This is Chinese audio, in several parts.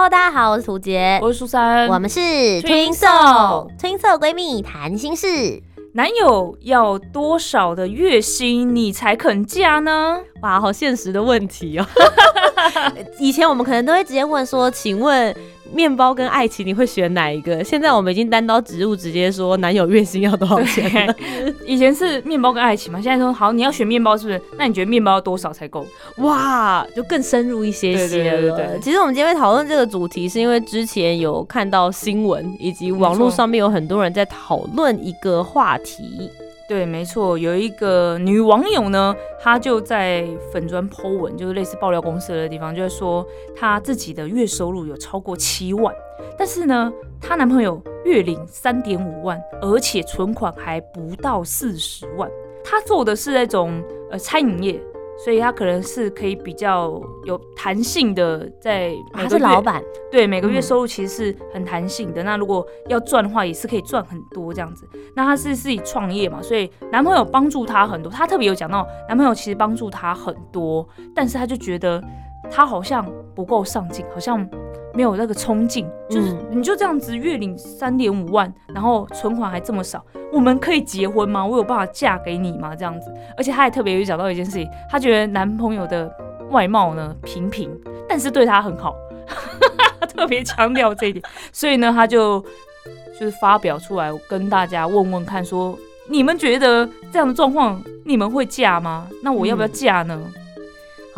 Hello，大家好，我是涂杰，我是苏珊，我们是 Twin Soul，Twin Soul 闺蜜谈心事。男友要多少的月薪你才肯嫁呢？哇，好现实的问题哦。以前我们可能都会直接问说，请问。面包跟爱情，你会选哪一个？现在我们已经单刀直入，直接说男友月薪要多少钱？以前是面包跟爱情嘛，现在说好你要选面包，是不是？那你觉得面包要多少才够？哇，就更深入一些些了。其实我们今天会讨论这个主题，是因为之前有看到新闻，以及网络上面有很多人在讨论一个话题。对，没错，有一个女网友呢，她就在粉砖 po 文，就是类似爆料公司的地方，就是说她自己的月收入有超过七万，但是呢，她男朋友月领三点五万，而且存款还不到四十万，她做的是那种呃餐饮业。所以他可能是可以比较有弹性的，在他是老板，对每个月收入其实是很弹性的。那如果要赚的话，也是可以赚很多这样子。那他是自己创业嘛，所以男朋友帮助他很多。他特别有讲到，男朋友其实帮助他很多，但是他就觉得他好像不够上进，好像。没有那个冲劲，就是你就这样子月领三点五万，然后存款还这么少，我们可以结婚吗？我有办法嫁给你吗？这样子，而且她还特别有讲到一件事情，她觉得男朋友的外貌呢平平，但是对她很好，特别强调这一点，所以呢，她就就是发表出来跟大家问问看，说你们觉得这样的状况，你们会嫁吗？那我要不要嫁呢？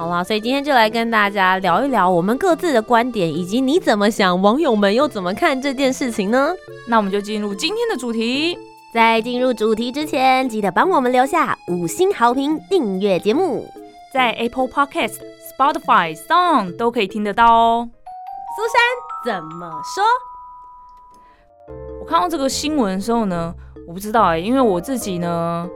好啦，所以今天就来跟大家聊一聊我们各自的观点，以及你怎么想，网友们又怎么看这件事情呢？那我们就进入今天的主题。在进入主题之前，记得帮我们留下五星好评，订阅节目，在 Apple Podcast、Spotify、Song 都可以听得到哦。苏珊怎么说？我看到这个新闻的时候呢，我不知道哎，因为我自己呢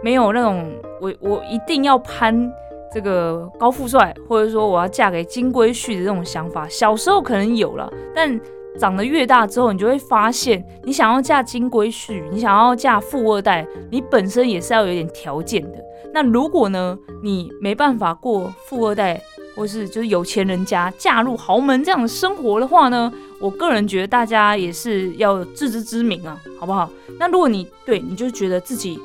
没有那种我我一定要攀。这个高富帅，或者说我要嫁给金龟婿的这种想法，小时候可能有了，但长得越大之后，你就会发现，你想要嫁金龟婿，你想要嫁富二代，你本身也是要有点条件的。那如果呢，你没办法过富二代，或是就是有钱人家嫁入豪门这样的生活的话呢，我个人觉得大家也是要自知之明啊，好不好？那如果你对你就觉得自己。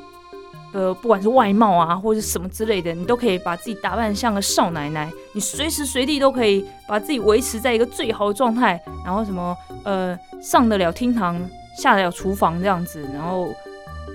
呃，不管是外貌啊，或者是什么之类的，你都可以把自己打扮像个少奶奶，你随时随地都可以把自己维持在一个最好的状态，然后什么呃，上得了厅堂，下得了厨房这样子，然后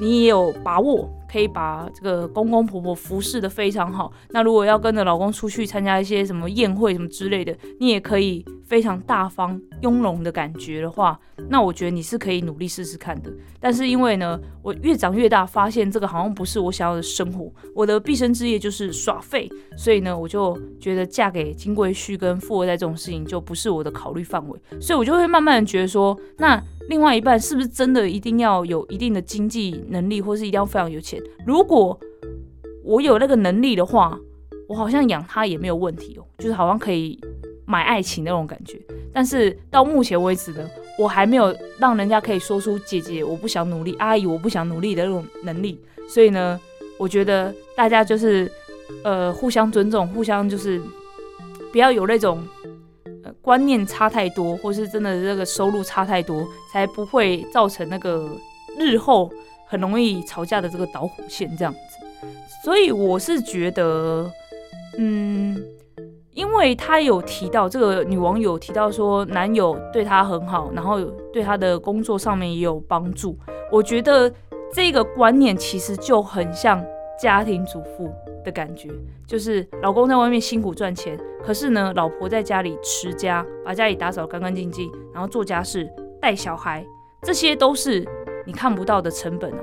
你也有把握。可以把这个公公婆婆服侍的非常好。那如果要跟着老公出去参加一些什么宴会什么之类的，你也可以非常大方雍容的感觉的话，那我觉得你是可以努力试试看的。但是因为呢，我越长越大，发现这个好像不是我想要的生活。我的毕生之业就是耍废，所以呢，我就觉得嫁给金龟婿跟富二代这种事情就不是我的考虑范围。所以我就会慢慢的觉得说，那。另外一半是不是真的一定要有一定的经济能力，或是一定要非常有钱？如果我有那个能力的话，我好像养他也没有问题哦，就是好像可以买爱情那种感觉。但是到目前为止呢，我还没有让人家可以说出“姐姐我不想努力，阿姨我不想努力”的那种能力。所以呢，我觉得大家就是呃互相尊重，互相就是不要有那种。观念差太多，或是真的这个收入差太多，才不会造成那个日后很容易吵架的这个导火线这样子。所以我是觉得，嗯，因为他有提到这个女网友提到说男友对她很好，然后对她的工作上面也有帮助。我觉得这个观念其实就很像家庭主妇。的感觉就是老公在外面辛苦赚钱，可是呢，老婆在家里持家，把家里打扫干干净净，然后做家事、带小孩，这些都是你看不到的成本啊。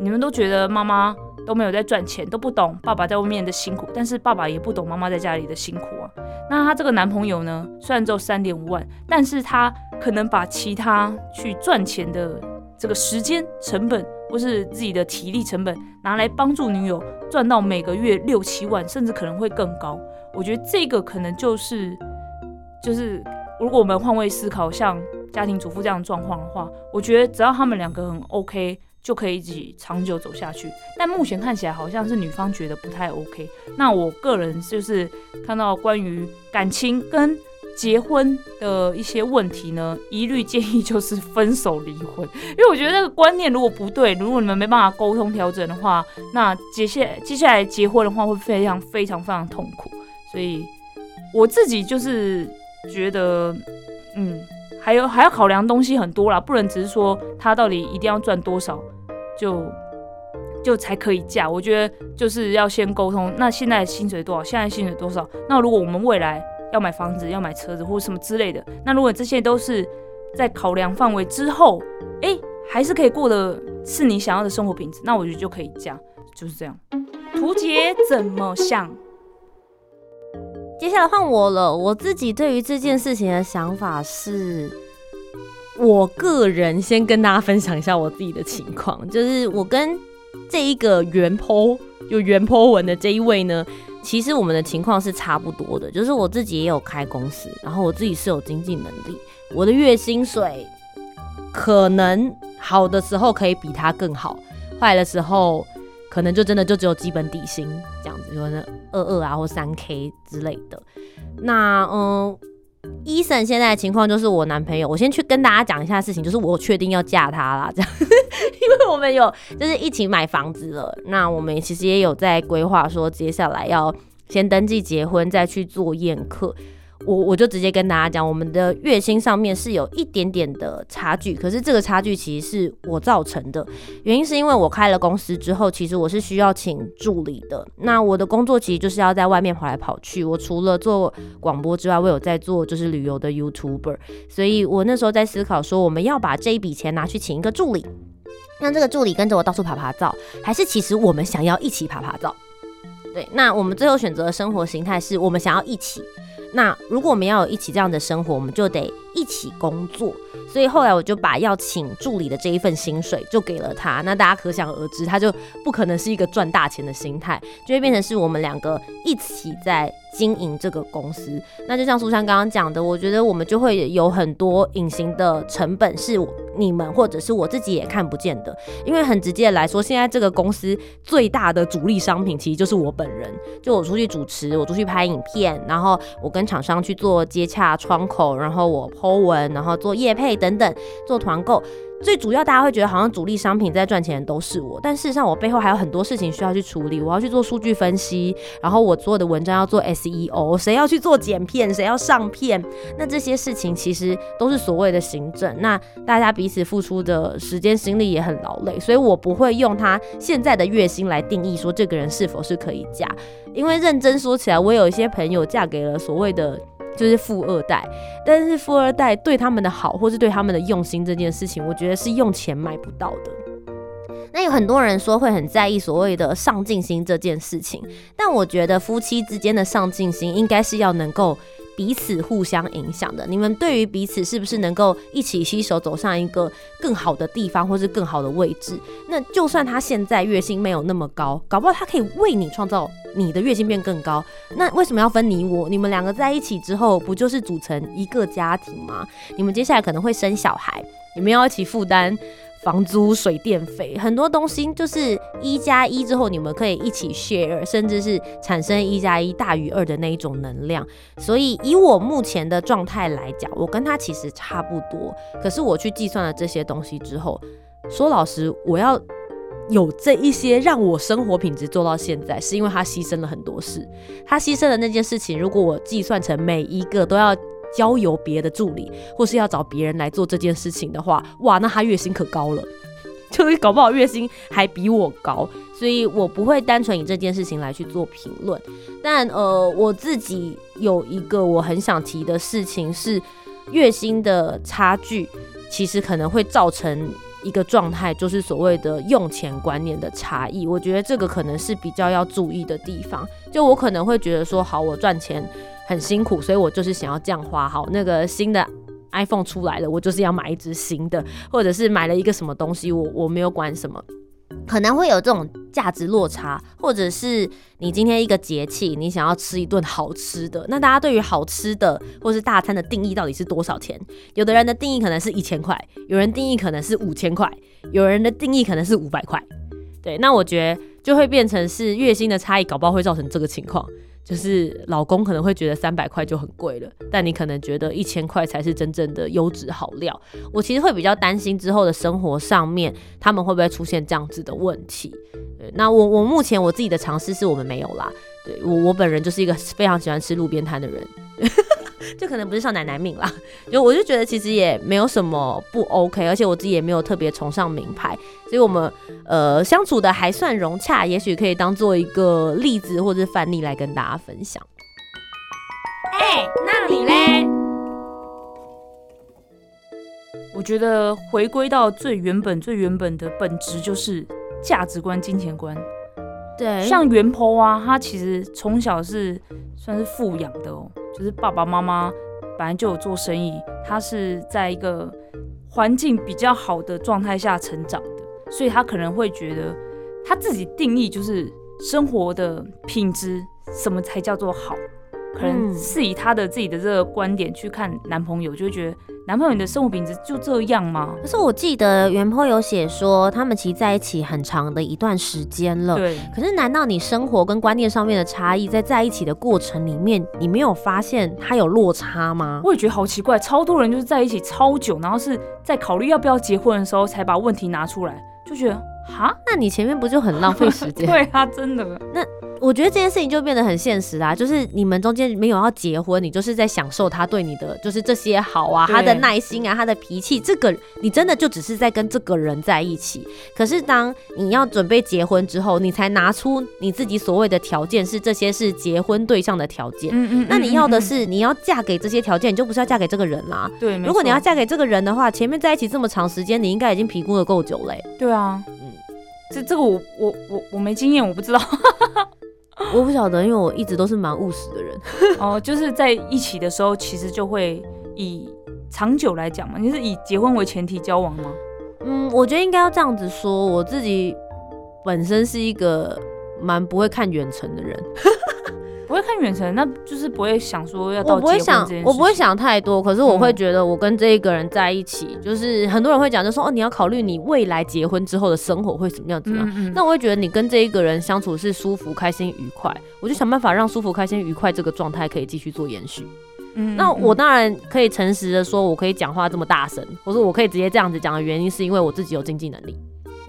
你们都觉得妈妈都没有在赚钱，都不懂爸爸在外面的辛苦，但是爸爸也不懂妈妈在家里的辛苦啊。那她这个男朋友呢，虽然只有三点五万，但是他可能把其他去赚钱的。这个时间成本或是自己的体力成本拿来帮助女友赚到每个月六七万，甚至可能会更高。我觉得这个可能就是就是如果我们换位思考，像家庭主妇这样状况的话，我觉得只要他们两个很 OK。就可以一起长久走下去，但目前看起来好像是女方觉得不太 OK。那我个人就是看到关于感情跟结婚的一些问题呢，一律建议就是分手离婚，因为我觉得这个观念如果不对，如果你们没办法沟通调整的话，那接下接下来结婚的话会非常非常非常痛苦。所以我自己就是觉得，嗯。还有还要考量东西很多啦，不能只是说他到底一定要赚多少，就就才可以嫁。我觉得就是要先沟通，那现在薪水多少？现在薪水多少？那如果我们未来要买房子、要买车子或什么之类的，那如果这些都是在考量范围之后，哎，还是可以过的是你想要的生活品质，那我觉得就可以嫁，就是这样。图杰怎么想？接下来换我了。我自己对于这件事情的想法是，我个人先跟大家分享一下我自己的情况，就是我跟这一个原剖有原剖文的这一位呢，其实我们的情况是差不多的，就是我自己也有开公司，然后我自己是有经济能力，我的月薪水可能好的时候可以比他更好，坏的时候。可能就真的就只有基本底薪这样子，可能二二啊或三 K 之类的。那嗯，伊森现在的情况就是我男朋友，我先去跟大家讲一下事情，就是我确定要嫁他啦，这样，因为我们有就是一起买房子了。那我们其实也有在规划说，接下来要先登记结婚，再去做宴客。我我就直接跟大家讲，我们的月薪上面是有一点点的差距，可是这个差距其实是我造成的，原因是因为我开了公司之后，其实我是需要请助理的。那我的工作其实就是要在外面跑来跑去，我除了做广播之外，我有在做就是旅游的 YouTuber，所以我那时候在思考说，我们要把这一笔钱拿去请一个助理，让这个助理跟着我到处爬爬照，还是其实我们想要一起爬爬照？对，那我们最后选择的生活形态是我们想要一起。那如果我们要有一起这样的生活，我们就得一起工作。所以后来我就把要请助理的这一份薪水就给了他。那大家可想而知，他就不可能是一个赚大钱的心态，就会变成是我们两个一起在经营这个公司。那就像苏珊刚刚讲的，我觉得我们就会有很多隐形的成本，是你们或者是我自己也看不见的。因为很直接来说，现在这个公司最大的主力商品其实就是我本人。就我出去主持，我出去拍影片，然后我跟厂商去做接洽窗口，然后我 Po 文，然后做业配。等等，做团购最主要，大家会觉得好像主力商品在赚钱的都是我，但事实上我背后还有很多事情需要去处理。我要去做数据分析，然后我做的文章要做 SEO，谁要去做剪片，谁要上片，那这些事情其实都是所谓的行政。那大家彼此付出的时间心力也很劳累，所以我不会用他现在的月薪来定义说这个人是否是可以嫁，因为认真说起来，我有一些朋友嫁给了所谓的。就是富二代，但是富二代对他们的好，或是对他们的用心这件事情，我觉得是用钱买不到的。那有很多人说会很在意所谓的上进心这件事情，但我觉得夫妻之间的上进心应该是要能够。彼此互相影响的，你们对于彼此是不是能够一起携手走上一个更好的地方，或是更好的位置？那就算他现在月薪没有那么高，搞不好他可以为你创造你的月薪变更高。那为什么要分你我？你们两个在一起之后，不就是组成一个家庭吗？你们接下来可能会生小孩，你们要一起负担。房租、水电费，很多东西就是一加一之后，你们可以一起 share，甚至是产生一加一大于二的那一种能量。所以以我目前的状态来讲，我跟他其实差不多。可是我去计算了这些东西之后，说老实，我要有这一些让我生活品质做到现在，是因为他牺牲了很多事。他牺牲的那件事情，如果我计算成每一个都要。交由别的助理，或是要找别人来做这件事情的话，哇，那他月薪可高了，就搞不好月薪还比我高，所以我不会单纯以这件事情来去做评论。但呃，我自己有一个我很想提的事情是，月薪的差距其实可能会造成一个状态，就是所谓的用钱观念的差异。我觉得这个可能是比较要注意的地方。就我可能会觉得说，好，我赚钱。很辛苦，所以我就是想要这样花好那个新的 iPhone 出来了，我就是要买一只新的，或者是买了一个什么东西，我我没有管什么。可能会有这种价值落差，或者是你今天一个节气，你想要吃一顿好吃的，那大家对于好吃的或是大餐的定义到底是多少钱？有的人的定义可能是一千块，有人定义可能是五千块，有人的定义可能是五百块。对，那我觉得就会变成是月薪的差异，搞不好会造成这个情况。就是老公可能会觉得三百块就很贵了，但你可能觉得一千块才是真正的优质好料。我其实会比较担心之后的生活上面，他们会不会出现这样子的问题？对，那我我目前我自己的尝试是我们没有啦。对我我本人就是一个非常喜欢吃路边摊的人。就可能不是少奶奶命啦，就我就觉得其实也没有什么不 OK，而且我自己也没有特别崇尚名牌，所以我们呃相处的还算融洽，也许可以当做一个例子或者范例来跟大家分享。哎，那你嘞？我觉得回归到最原本、最原本的本质就是价值观、金钱观。像元坡啊，他其实从小是算是富养的哦。就是爸爸妈妈本来就有做生意，他是在一个环境比较好的状态下成长的，所以他可能会觉得他自己定义就是生活的品质，什么才叫做好，可能是以她的自己的这个观点去看男朋友，就会觉得。男朋友，你的生活品质就这样吗？可是我记得原 po 有写说，他们其实在一起很长的一段时间了。对。可是难道你生活跟观念上面的差异，在在一起的过程里面，你没有发现他有落差吗？我也觉得好奇怪，超多人就是在一起超久，然后是在考虑要不要结婚的时候，才把问题拿出来，就觉得哈，那你前面不就很浪费时间？对啊，真的。那。我觉得这件事情就变得很现实啦，就是你们中间没有要结婚，你就是在享受他对你的就是这些好啊，他的耐心啊，他的脾气，这个你真的就只是在跟这个人在一起。可是当你要准备结婚之后，你才拿出你自己所谓的条件，是这些是结婚对象的条件。嗯嗯。那你要的是你要嫁给这些条件，你就不是要嫁给这个人啦。对。如果你要嫁给这个人的话，前面在一起这么长时间，你应该已经评估的够久嘞。对啊。嗯。这这个我我我我没经验，我不知道。我不晓得，因为我一直都是蛮务实的人。哦，就是在一起的时候，其实就会以长久来讲嘛。你是以结婚为前提交往吗？嗯，我觉得应该要这样子说。我自己本身是一个蛮不会看远程的人。不会看远程，那就是不会想说要到结婚想，我不会想太多，可是我会觉得我跟这一个人在一起，就是很多人会讲，就说哦，你要考虑你未来结婚之后的生活会怎么样怎么样。那我会觉得你跟这一个人相处是舒服、开心、愉快，我就想办法让舒服、开心、愉快这个状态可以继续做延续。嗯，那我当然可以诚实的说，我可以讲话这么大声，或者我可以直接这样子讲的原因，是因为我自己有经济能力。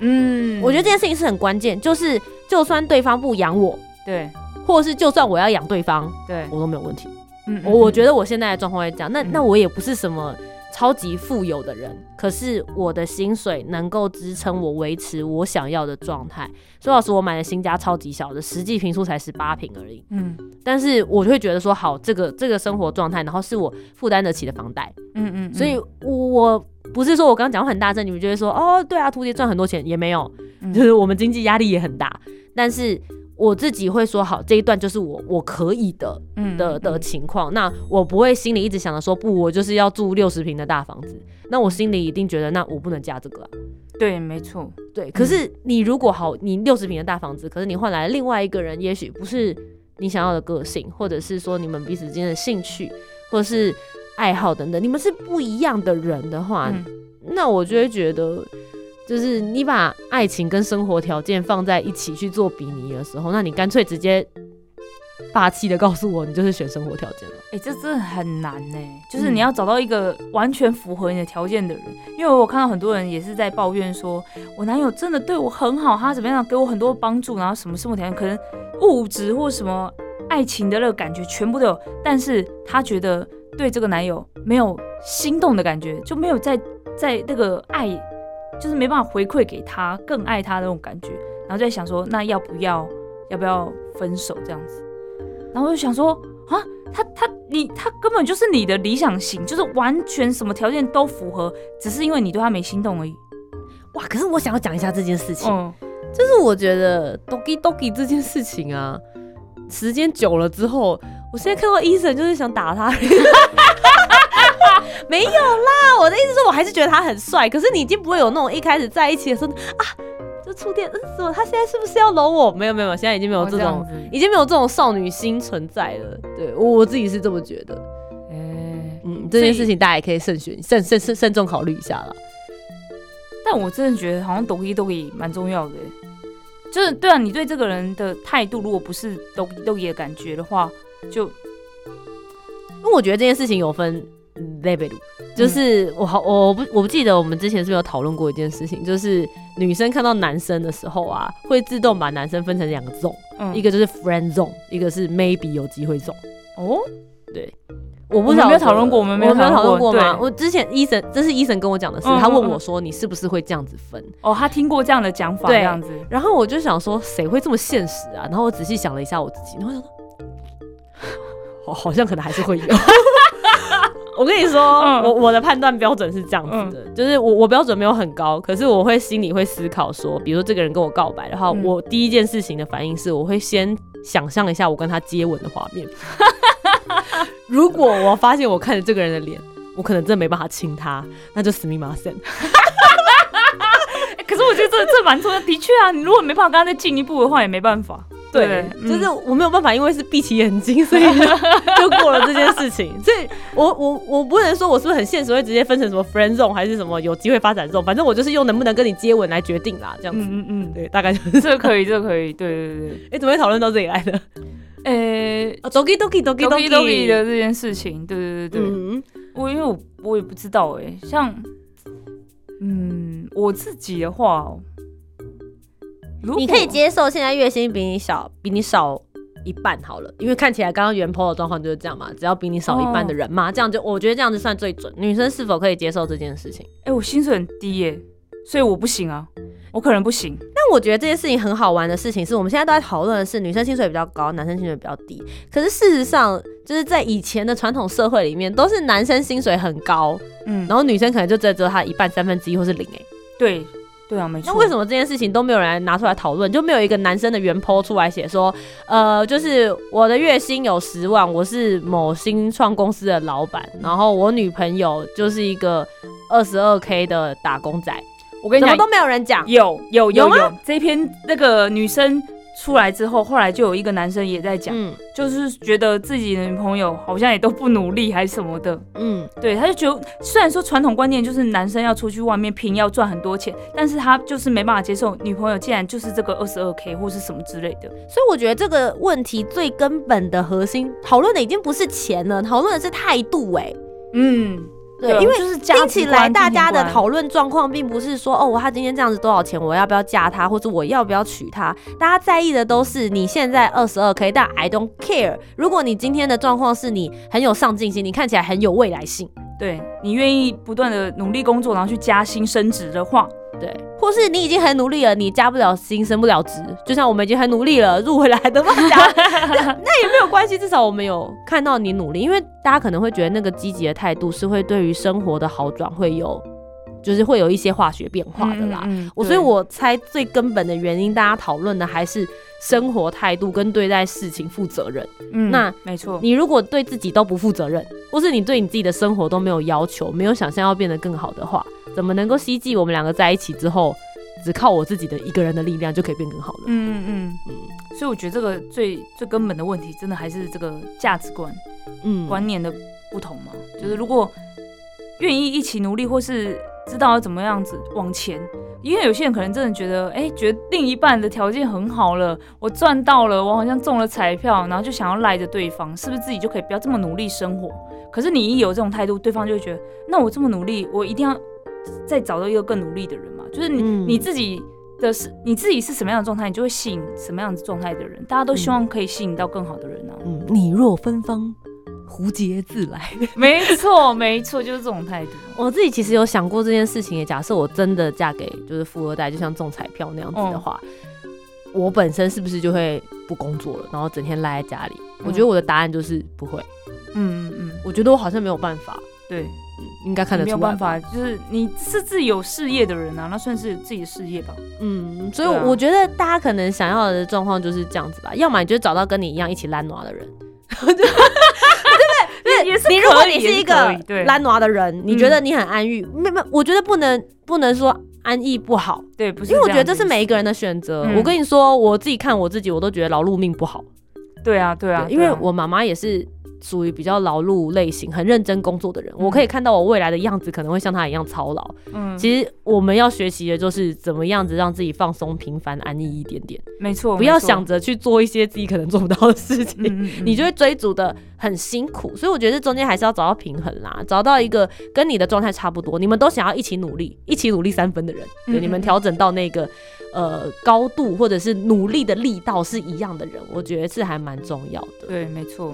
嗯，我觉得这件事情是很关键，就是就算对方不养我，对。或者是就算我要养对方，对我都没有问题。嗯，我我觉得我现在的状况会这样。那那我也不是什么超级富有的人，可是我的薪水能够支撑我维持我想要的状态。说老实，我买的新家超级小的，实际平数才十八平而已。嗯，但是我就会觉得说，好，这个这个生活状态，然后是我负担得起的房贷。嗯嗯，所以我不是说我刚刚讲话很大声，你们就会说，哦，对啊，图杰赚很多钱也没有，就是我们经济压力也很大，但是。我自己会说好这一段就是我我可以的的的情况，那我不会心里一直想着说不，我就是要住六十平的大房子，那我心里一定觉得那我不能嫁这个啊。对，没错，对。可是你如果好，你六十平的大房子，可是你换来另外一个人，也许不是你想要的个性，或者是说你们彼此之间的兴趣或者是爱好等等，你们是不一样的人的话，那我就会觉得。就是你把爱情跟生活条件放在一起去做比拟的时候，那你干脆直接霸气的告诉我，你就是选生活条件了。哎，这真的很难呢。就是你要找到一个完全符合你的条件的人，因为我看到很多人也是在抱怨说，我男友真的对我很好，他怎么样给我很多帮助，然后什么生活条件可能物质或什么爱情的那个感觉全部都有，但是他觉得对这个男友没有心动的感觉，就没有在在那个爱。就是没办法回馈给他更爱他的那种感觉，然后就在想说，那要不要要不要分手这样子？然后我就想说，啊，他他你他根本就是你的理想型，就是完全什么条件都符合，只是因为你对他没心动而已。哇！可是我想要讲一下这件事情，就是我觉得 doggy doggy 这件事情啊，时间久了之后，我现在看到医生就是想打他。没有啦，我的意思是我还是觉得他很帅，可是你已经不会有那种一开始在一起的时候啊，就触电，嗯，什么？他现在是不是要搂我？没有没有，现在已经没有这种，已经没有这种少女心存在了。对我我自己是这么觉得。哎，嗯，这件事情大家也可以慎选、慎慎慎慎重考虑一下了。但我真的觉得好像抖一抖一蛮重要的。就是对啊，你对这个人的态度，如果不是抖抖音的感觉的话，就因为我觉得这件事情有分 level，就是我好我不我不记得我们之前是不是有讨论过一件事情，就是女生看到男生的时候啊，会自动把男生分成两个 zone，一个就是 friend zone，一个是 maybe 有机会 zone。哦，对。我不没有讨论过，我们没有讨论过吗？我之前医生，这是医生跟我讲的事，他问我说：“你是不是会这样子分？”哦，他听过这样的讲法，这样子。然后我就想说，谁会这么现实啊？然后我仔细想了一下我自己，然后想说，好，好像可能还是会有。我跟你说，我我的判断标准是这样子的，就是我我标准没有很高，可是我会心里会思考说，比如说这个人跟我告白的话，我第一件事情的反应是，我会先想象一下我跟他接吻的画面。如果我发现我看着这个人的脸，我可能真的没办法亲他，那就死命马森。可是我觉得这这蛮重要，的确啊，你如果没办法跟他再进一步的话，也没办法。对，就是我没有办法，因为是闭起眼睛，所以就 过了这件事情。所以我我我不能说我是不是很现实，会直接分成什么 friend zone 还是什么有机会发展 zone，反正我就是用能不能跟你接吻来决定啦，这样子。嗯嗯，对，大概就是这可以，这可以，对对对对。哎，怎么会讨论到这里来的？呃，doki doki doki doki 的这件事情，对对对对，嗯，我因为我我也不知道哎，像，嗯，我自己的话，你可以接受现在月薪比你小，比你少一半好了，因为看起来刚刚原 po 的状况就是这样嘛，只要比你少一半的人嘛，这样就我觉得这样子算最准。女生是否可以接受这件事情？哎，我薪水很低耶，所以我不行啊。我可能不行，但我觉得这件事情很好玩的事情是，我们现在都在讨论的是女生薪水比较高，男生薪水比较低。可是事实上，就是在以前的传统社会里面，都是男生薪水很高，嗯，然后女生可能就只有他一半、三分之一或是零哎。对，对啊，没错。那为什么这件事情都没有人拿出来讨论？就没有一个男生的原 po 出来写说，呃，就是我的月薪有十万，我是某新创公司的老板，然后我女朋友就是一个二十二 k 的打工仔。我跟你讲，都没有人讲，有有有有这篇那个女生出来之后，后来就有一个男生也在讲，就是觉得自己的女朋友好像也都不努力还是什么的，嗯，对，他就觉得虽然说传统观念就是男生要出去外面拼要赚很多钱，但是他就是没办法接受女朋友竟然就是这个二十二 k 或是什么之类的，所以我觉得这个问题最根本的核心讨论的已经不是钱了，讨论的是态度，哎，嗯。对，因为听起来大家的讨论状况并不是说哦，他今天这样子多少钱，我要不要嫁他，或者我要不要娶他。大家在意的都是你现在二十二 k，但 I don't care。如果你今天的状况是你很有上进心，你看起来很有未来性，对你愿意不断的努力工作，然后去加薪升职的话。对，或是你已经很努力了，你加不了薪，升不了职，就像我们已经很努力了，入回来的嘛，加 那也没有关系，至少我们有看到你努力，因为大家可能会觉得那个积极的态度是会对于生活的好转会有，就是会有一些化学变化的啦。我所以，我猜最根本的原因，大家讨论的还是生活态度跟对待事情负责任。嗯，那没错，你如果对自己都不负责任，或是你对你自己的生活都没有要求，没有想象要变得更好的话。怎么能够希冀我们两个在一起之后，只靠我自己的一个人的力量就可以变更好呢？嗯嗯嗯。所以我觉得这个最最根本的问题，真的还是这个价值观、嗯观念的不同嘛。就是如果愿意一起努力，或是知道要怎么样子往前，因为有些人可能真的觉得，哎，觉得另一半的条件很好了，我赚到了，我好像中了彩票，然后就想要赖着对方，是不是自己就可以不要这么努力生活？可是你一有这种态度，对方就会觉得，那我这么努力，我一定要。再找到一个更努力的人嘛，就是你你自己的是你自己是什么样的状态，你就会吸引什么样子状态的人。大家都希望可以吸引到更好的人呢。嗯，你若芬芳，蝴蝶自来。没错，没错，就是这种态度。我自己其实有想过这件事情。也假设我真的嫁给就是富二代，就像中彩票那样子的话，我本身是不是就会不工作了，然后整天赖在家里？我觉得我的答案就是不会。嗯嗯嗯，我觉得我好像没有办法。对。应该看得出没有办法，就是你是自己有事业的人啊，那算是自己的事业吧。嗯，所以我觉得大家可能想要的状况就是这样子吧，要么你就找到跟你一样一起烂娃的人，对不对？也是你如果你是一个懒惰的人，你嗯觉得你很安逸，没没，我觉得不能不能说安逸不好，对，不是因为我觉得这是每一个人的选择。嗯我跟你说，我自己看我自己，我都觉得劳碌命不好。对啊，对啊，对因为我妈妈也是属于比较劳碌类型、很认真工作的人，嗯我可以看到我未来的样子可能会像他一样操劳。嗯，其实我们要学习的就是怎么样子让自己放松、平凡、安逸一点点，没错，不要想着去做一些自己可能做不到的事情。嗯嗯嗯你就会追逐的很辛苦，所以我觉得这中间还是要找到平衡啦，找到一个跟你的状态差不多，你们都想要一起努力，一起努力三分的人，对，嗯你们调整到那个呃高度或者是努力的力道是一样的人，我觉得是还蛮重要的。对，没错。